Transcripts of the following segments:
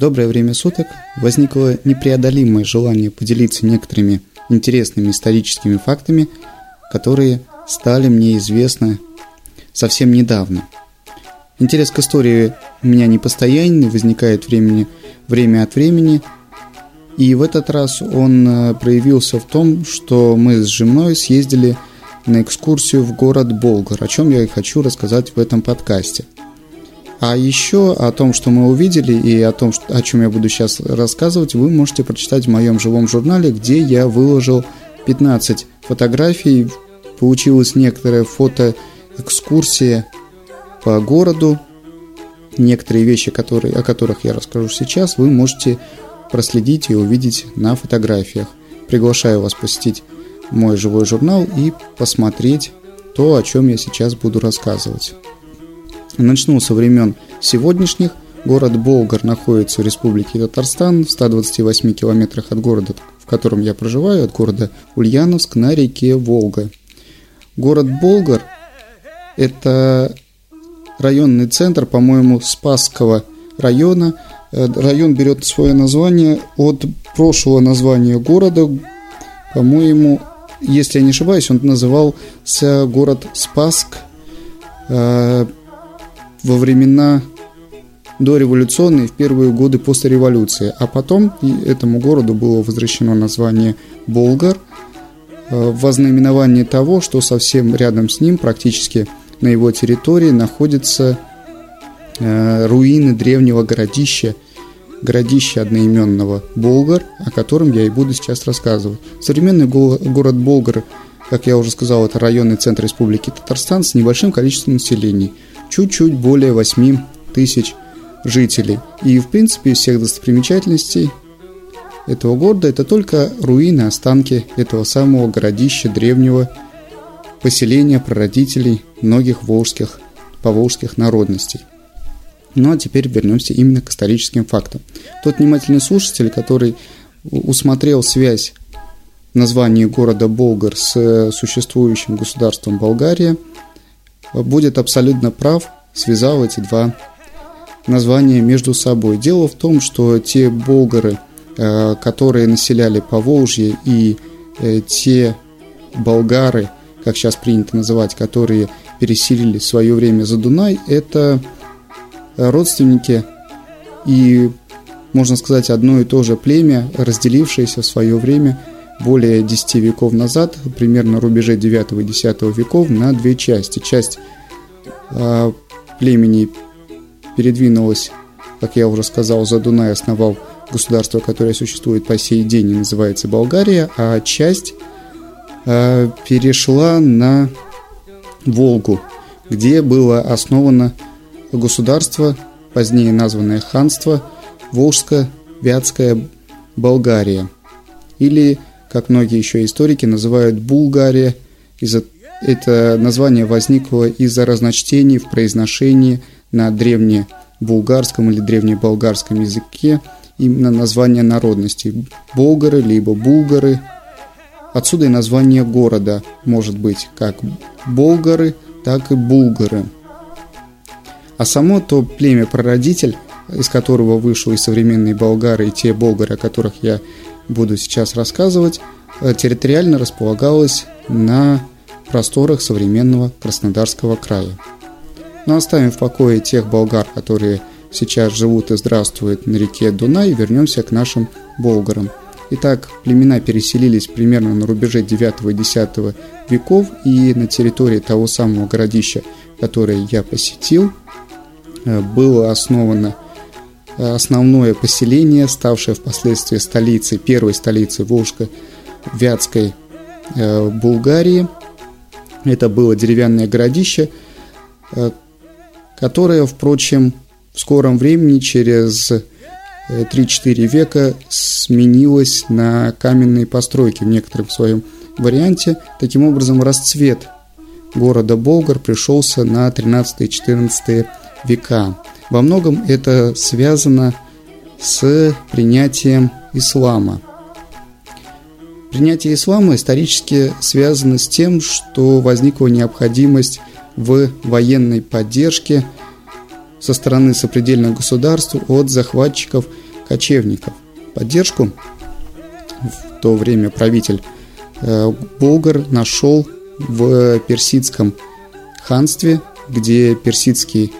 доброе время суток. Возникло непреодолимое желание поделиться некоторыми интересными историческими фактами, которые стали мне известны совсем недавно. Интерес к истории у меня не постоянный, возникает времени, время от времени, и в этот раз он э, проявился в том, что мы с женой съездили на экскурсию в город Болгар, о чем я и хочу рассказать в этом подкасте – а еще о том, что мы увидели и о том, о чем я буду сейчас рассказывать, вы можете прочитать в моем живом журнале, где я выложил 15 фотографий. Получилась некоторая фотоэкскурсия по городу. Некоторые вещи, которые, о которых я расскажу сейчас, вы можете проследить и увидеть на фотографиях. Приглашаю вас посетить мой живой журнал и посмотреть то, о чем я сейчас буду рассказывать. Начну со времен сегодняшних. Город Болгар находится в Республике Татарстан в 128 километрах от города, в котором я проживаю, от города Ульяновск на реке Волга. Город Болгар – это районный центр, по-моему, Спасского района. Э, район берет свое название от прошлого названия города. По-моему, если я не ошибаюсь, он назывался город Спаск э, во времена дореволюционные, в первые годы после революции. А потом этому городу было возвращено название Болгар э, в ознаменование того, что совсем рядом с ним, практически на его территории, находятся э, руины древнего городища, городища одноименного Болгар, о котором я и буду сейчас рассказывать. Современный город Болгар, как я уже сказал, это районный центр Республики Татарстан с небольшим количеством населения – чуть-чуть более 8 тысяч жителей. И, в принципе, всех достопримечательностей этого города это только руины, останки этого самого городища древнего поселения прародителей многих волжских, поволжских народностей. Ну а теперь вернемся именно к историческим фактам. Тот внимательный слушатель, который усмотрел связь названия города Болгар с существующим государством Болгария – будет абсолютно прав, связал эти два названия между собой. Дело в том, что те болгары, э, которые населяли Поволжье, и э, те болгары, как сейчас принято называть, которые переселили в свое время за Дунай, это родственники и, можно сказать, одно и то же племя, разделившееся в свое время более 10 веков назад, примерно рубеже 9 и 10 веков, на две части. Часть э, племени передвинулась, как я уже сказал, за Дунай основал государство, которое существует по сей день и называется Болгария, а часть э, перешла на Волгу, где было основано государство, позднее названное ханство, Волжско-Вятская Болгария или как многие еще историки называют Булгария. Из-за это название возникло из-за разночтений в произношении на древнебулгарском или древнеболгарском языке именно название народности – болгары либо булгары. Отсюда и название города может быть как болгары, так и булгары. А само то племя-прародитель, из которого вышел и современные болгары, и те болгары, о которых я буду сейчас рассказывать, э, территориально располагалось на просторах современного Краснодарского края. Но оставим в покое тех болгар, которые сейчас живут и здравствуют на реке Дунай, вернемся к нашим болгарам. Итак, племена переселились примерно на рубеже 9 и 10 веков, и на территории того самого городища, которое я посетил, э, было основано основное поселение, ставшее впоследствии столицей, первой столицей Волжско-Вятской э, Булгарии. Это было деревянное городище, э, которое, впрочем, в скором времени, через 3-4 э, века, сменилось на каменные постройки в некотором своем варианте. Таким образом, расцвет города Болгар пришелся на 13-14 века. Во многом это связано с принятием ислама. Принятие ислама исторически связано с тем, что возникла необходимость в военной поддержке со стороны сопредельных государств от захватчиков кочевников. Поддержку в то время правитель э, Болгар нашел в персидском ханстве, где персидский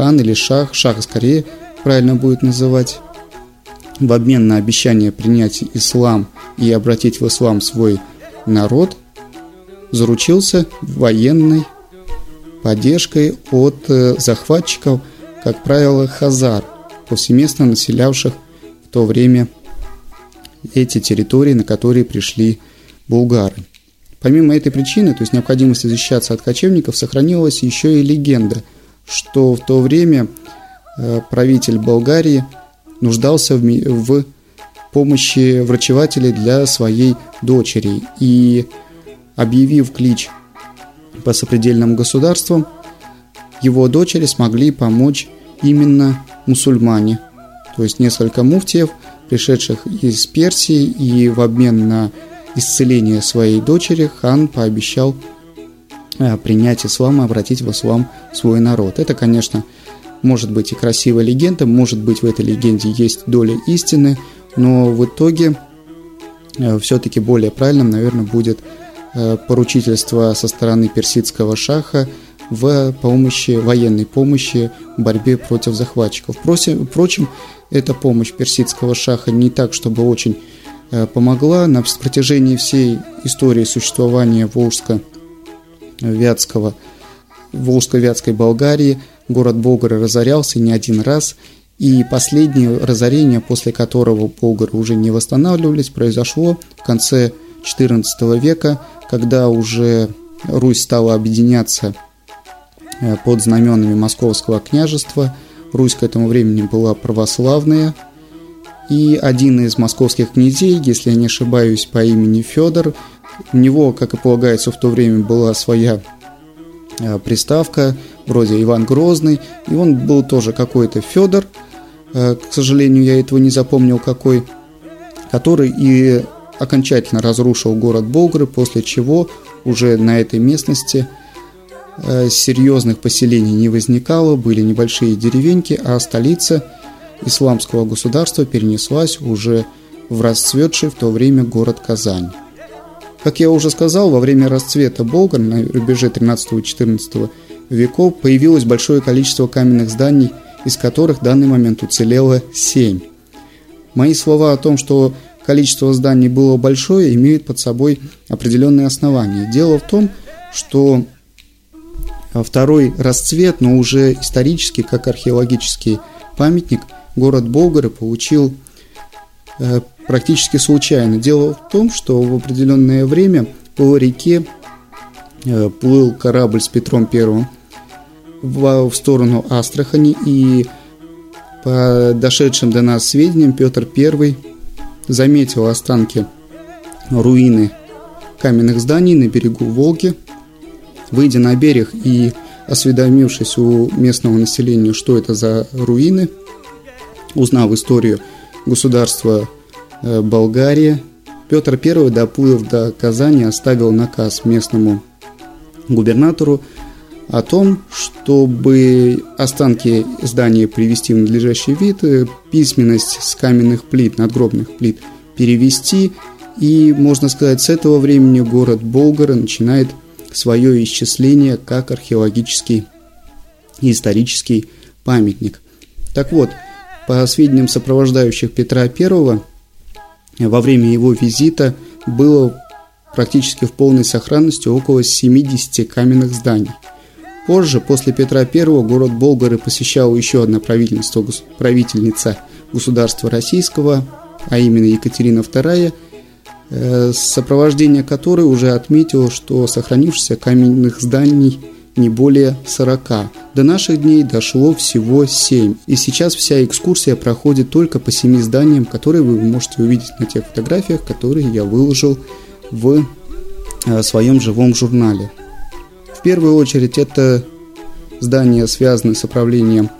хан или шах, шах скорее правильно будет называть, в обмен на обещание принять ислам и обратить в ислам свой народ, заручился военной поддержкой от э, захватчиков, как правило, хазар, повсеместно населявших в то время эти территории, на которые пришли булгары. Помимо этой причины, то есть необходимости защищаться от кочевников, сохранилась еще и легенда, что в то время э, правитель Болгарии нуждался в, в помощи врачевателей для своей дочери. И объявив клич по сопредельным государствам, его дочери смогли помочь именно мусульмане. То есть несколько муфтиев, пришедших из Персии, и в обмен на исцеление своей дочери хан пообещал принять ислам и обратить в ислам свой народ. Это, конечно, может быть и красивая легенда, может быть в этой легенде есть доля истины, но в итоге э, все-таки более правильным, наверное, будет э, поручительство со стороны персидского шаха в помощи, военной помощи в борьбе против захватчиков. Впрочем, эта помощь персидского шаха не так, чтобы очень э, помогла. На протяжении всей истории существования Волжско-Вятского, Волжско-Вятской Болгарии город Болгары разорялся не один раз, и последнее разорение, после которого болгары уже не восстанавливались, произошло в конце XIV века, когда уже Русь стала объединяться Э, под знаменами Московского княжества. Русь к этому времени была православная. И один из московских князей, если я не ошибаюсь, по имени Федор, у него, как и полагается, в то время была своя э, приставка, вроде Иван Грозный, и он был тоже какой-то Федор, э, к сожалению, я этого не запомнил какой, который и окончательно разрушил город Болгры, после чего уже на этой местности – Э, серьезных поселений не возникало, были небольшие деревеньки, а столица исламского государства перенеслась уже в расцветший в то время город Казань. Как я уже сказал, во время расцвета Болгар на рубеже 13-14 веков появилось большое количество каменных зданий, из которых в данный момент уцелело 7. Мои слова о том, что количество зданий было большое, имеют под собой определенные основания. Дело в том, что а второй расцвет, но уже исторически, как археологический памятник, город Болгары получил э, практически случайно. Дело в том, что в определенное время по реке э, плыл корабль с Петром Первым в, сторону Астрахани, и по дошедшим до нас сведениям Петр I заметил останки руины каменных зданий на берегу Волги – Выйдя на берег и осведомившись у местного населения, что это за руины, узнав историю государства Болгария, Петр I, доплыв до Казани, оставил наказ местному губернатору о том, чтобы останки здания привести в надлежащий вид, э, письменность с каменных плит, надгробных плит перевести, и, можно сказать, с этого времени город Болгара начинает свое исчисление как археологический и исторический памятник. Так вот, по сведениям сопровождающих Петра I, во время его визита было практически в полной сохранности около 70 каменных зданий. Позже, после Петра I, город Болгары посещала еще одна правительство, правительница государства российского, а именно Екатерина II – Э, сопровождение которой уже отметило, что сохранившихся каменных зданий не более 40. До наших дней дошло всего 7. И сейчас вся экскурсия проходит только по 7 зданиям, которые вы можете увидеть на тех фотографиях, которые я выложил в э, своем живом журнале. В первую очередь это здания, связанные с управлением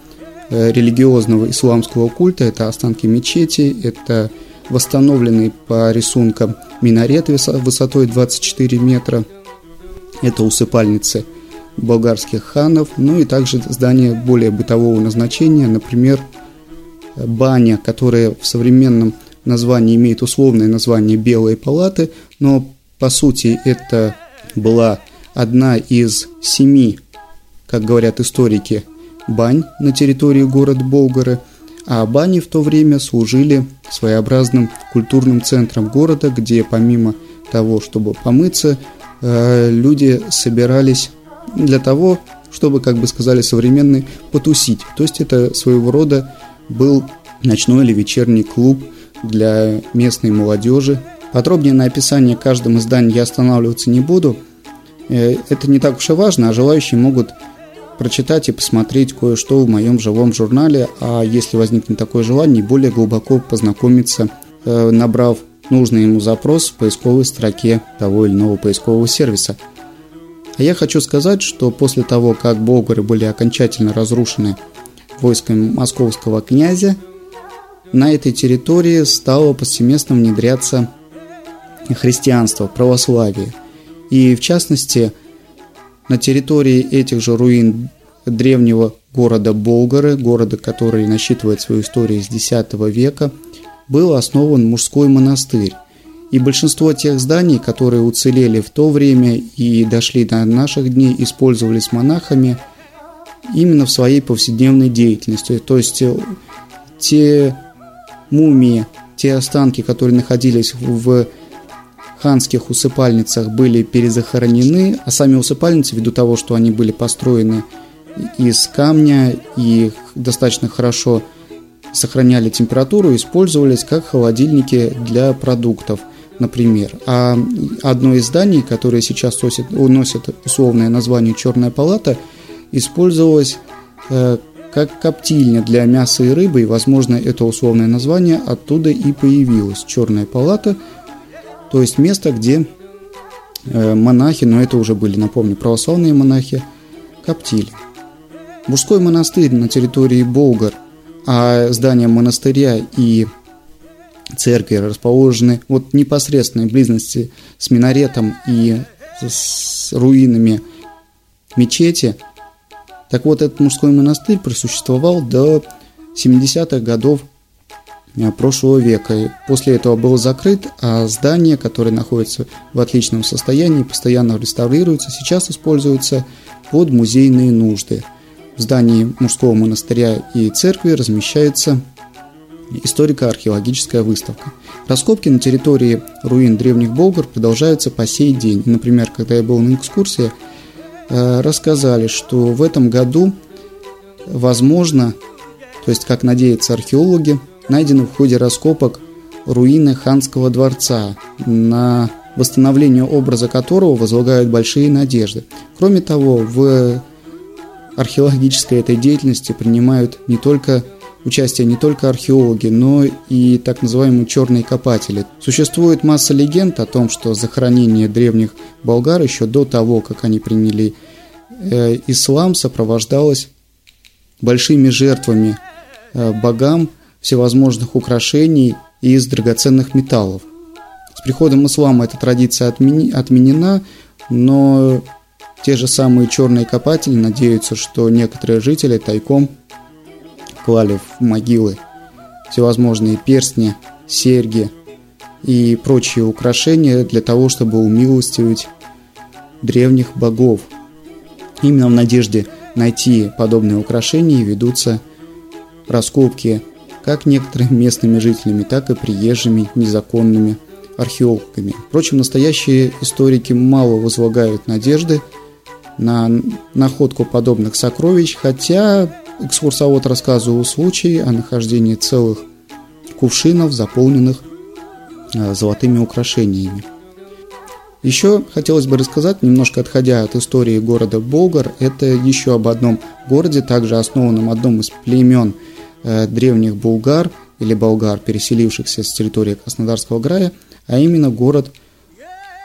э, религиозного исламского культа, это останки мечети, это восстановленный по рисункам минарет высотой 24 метра. Это усыпальницы болгарских ханов, ну и также здания более бытового назначения, например, баня, которая в современном названии имеет условное название «Белые палаты», но по сути это была одна из семи, как говорят историки, бань на территории города Болгары, а бани в то время служили своеобразным культурным центром города, где помимо того, чтобы помыться, э, люди собирались для того, чтобы, как бы сказали современные, потусить. То есть это своего рода был ночной или вечерний клуб для местной молодежи. Подробнее на описание каждого издания я останавливаться не буду. Э, это не так уж и важно, а желающие могут прочитать и посмотреть кое-что в моем живом журнале, а если возникнет такое желание, более глубоко познакомиться, э, набрав нужный ему запрос в поисковой строке того или иного поискового сервиса. А я хочу сказать, что после того, как болгары были окончательно разрушены войсками московского князя, на этой территории стало повсеместно внедряться христианство, православие. И в частности, на территории этих же руин древнего города Болгары, города, который насчитывает свою историю с X века, был основан мужской монастырь. И большинство тех зданий, которые уцелели в то время и дошли до наших дней, использовались монахами именно в своей повседневной деятельности. То есть э, те мумии, те останки, которые находились в ханских усыпальницах, были перезахоронены, а сами усыпальницы, ввиду того, что они были построены из камня и достаточно хорошо сохраняли температуру, использовались как холодильники для продуктов, например. А одно из зданий, которое сейчас носит, носит условное название «Черная палата», использовалось э, как коптильня для мяса и рыбы, и, возможно, это условное название оттуда и появилось. Черная палата, то есть место, где э, монахи, но это уже были, напомню, православные монахи, коптили. Мужской монастырь на территории Болгар – а здания монастыря и церкви расположены вот непосредственной близости с минаретом и с руинами мечети. Так вот, этот мужской монастырь просуществовал до 70-х годов э, прошлого века. И после этого был закрыт, а здание, которое находится в отличном состоянии, постоянно реставрируется, сейчас используется под музейные нужды – в здании мужского монастыря и церкви размещается историко-археологическая выставка. Раскопки на территории руин древних болгар продолжаются по сей день. Например, когда я был на экскурсии, э, рассказали, что в этом году, возможно, то есть, как надеются археологи, найдены в ходе раскопок руины ханского дворца, на восстановление образа которого возлагают большие надежды. Кроме того, в археологической этой деятельности принимают не только участие не только археологи, но и так называемые черные копатели. Существует масса легенд о том, что захоронение древних болгар еще до того, как они приняли э, ислам, сопровождалось большими жертвами э, богам всевозможных украшений из драгоценных металлов. С приходом ислама эта традиция отменена, но те же самые черные копатели надеются, что некоторые жители тайком клали в могилы всевозможные перстни, серьги и прочие украшения для того, чтобы умилостивить древних богов. Именно в надежде найти подобные украшения ведутся раскопки как некоторыми местными жителями, так и приезжими незаконными археологами. Впрочем, настоящие историки мало возлагают надежды на находку подобных сокровищ, хотя экскурсовод рассказывал случаи о нахождении целых кувшинов, заполненных э, золотыми украшениями. Еще хотелось бы рассказать, немножко отходя от истории города Болгар, это еще об одном городе, также основанном одном из племен э, древних булгар или болгар, переселившихся с территории Краснодарского края, а именно город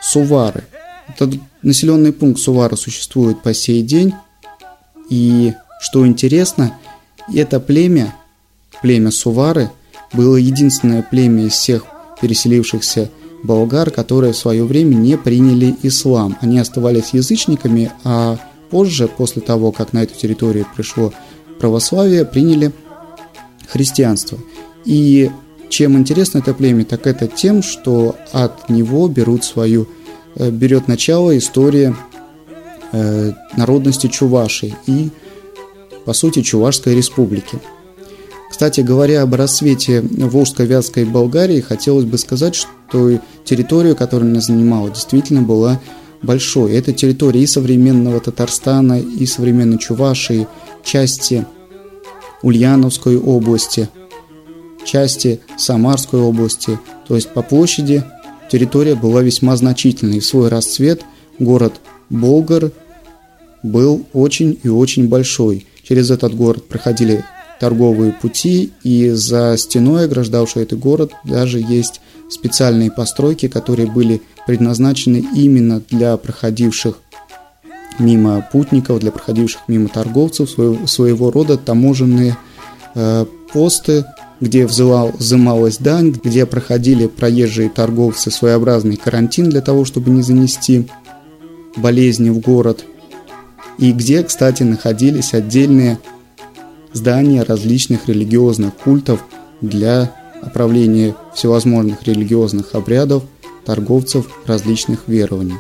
Сувары – этот населенный пункт Сувара существует по сей день. И что интересно, это племя, племя Сувары, было единственное племя из всех переселившихся болгар, которые в свое время не приняли ислам. Они оставались язычниками, а позже, после того, как на эту территорию пришло православие, приняли христианства. И чем интересно это племя, так это тем, что от него берут свою, э, берет начало история э, народности Чуваши и, по сути, Чувашской республики. Кстати говоря об рассвете Волжско-Вятской Болгарии, хотелось бы сказать, что территория, которую она занимала, действительно была большой. Это территория и современного Татарстана, и современной Чувашии, части Ульяновской области, части Самарской области. То есть по площади территория была весьма значительной. В свой расцвет город Болгар был очень и очень большой. Через этот город проходили торговые пути, и за стеной, ограждавшей этот город, даже есть специальные постройки, которые были предназначены именно для проходивших мимо путников, для проходивших мимо торговцев, своего, своего рода. Таможенные э, посты, где взывал, взымалась дань, где проходили проезжие торговцы своеобразный карантин для того, чтобы не занести болезни в город, и где, кстати, находились отдельные здания различных религиозных культов для оправления всевозможных религиозных обрядов торговцев различных верований.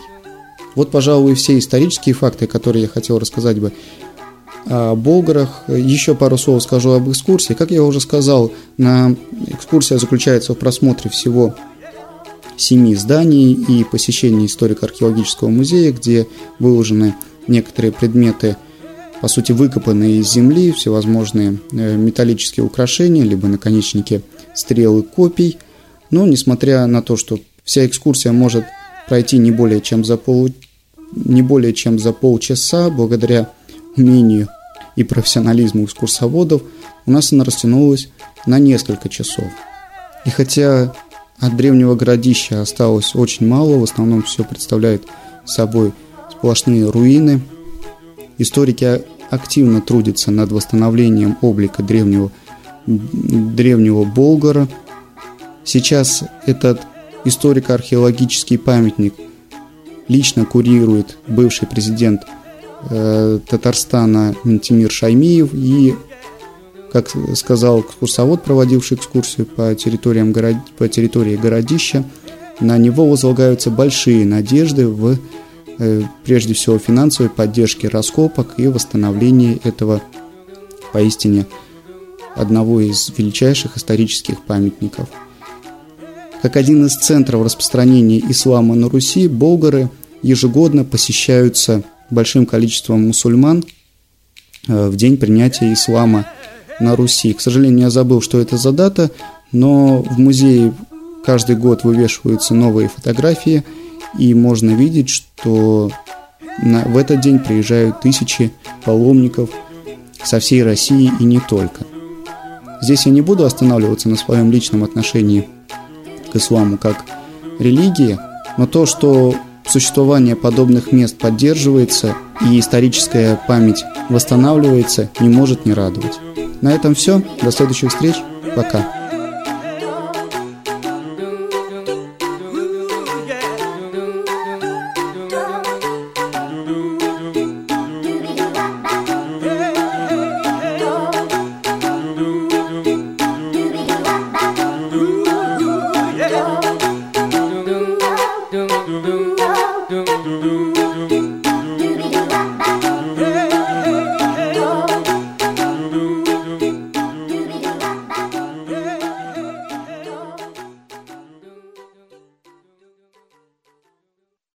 Вот, пожалуй, все исторические факты, которые я хотел рассказать бы о Болгарах. Еще пару слов скажу об экскурсии. Как я уже сказал, на экскурсия заключается в просмотре всего семи зданий и посещении историко-археологического музея, где выложены некоторые предметы, по сути, выкопанные из земли, всевозможные э, металлические украшения, либо наконечники стрелы копий. Но, несмотря на то, что вся экскурсия может пройти не более чем за пол, не более чем за полчаса, благодаря умению и профессионализму экскурсоводов, у нас она растянулась на несколько часов. И хотя от древнего городища осталось очень мало, в основном все представляет собой сплошные руины. Историки активно трудятся над восстановлением облика древнего, древнего Болгара. Сейчас этот историко-археологический памятник лично курирует бывший президент э, Татарстана Ментимир Шаймиев и, как сказал экскурсовод, проводивший экскурсию по, территориям город... по территории городища, на него возлагаются большие надежды в, прежде всего, финансовой поддержке раскопок и восстановлении этого поистине одного из величайших исторических памятников – как один из центров распространения ислама на Руси, болгары ежегодно посещаются большим количеством мусульман э, в день принятия ислама на Руси. К сожалению, я забыл, что это за дата, но в музее каждый год вывешиваются новые фотографии, и можно видеть, что на, в этот день приезжают тысячи паломников со всей России и не только. Здесь я не буду останавливаться на своем личном отношении к исламу как религии, но то, что существование подобных мест поддерживается и историческая память восстанавливается, не может не радовать. На этом все. До следующих встреч. Пока.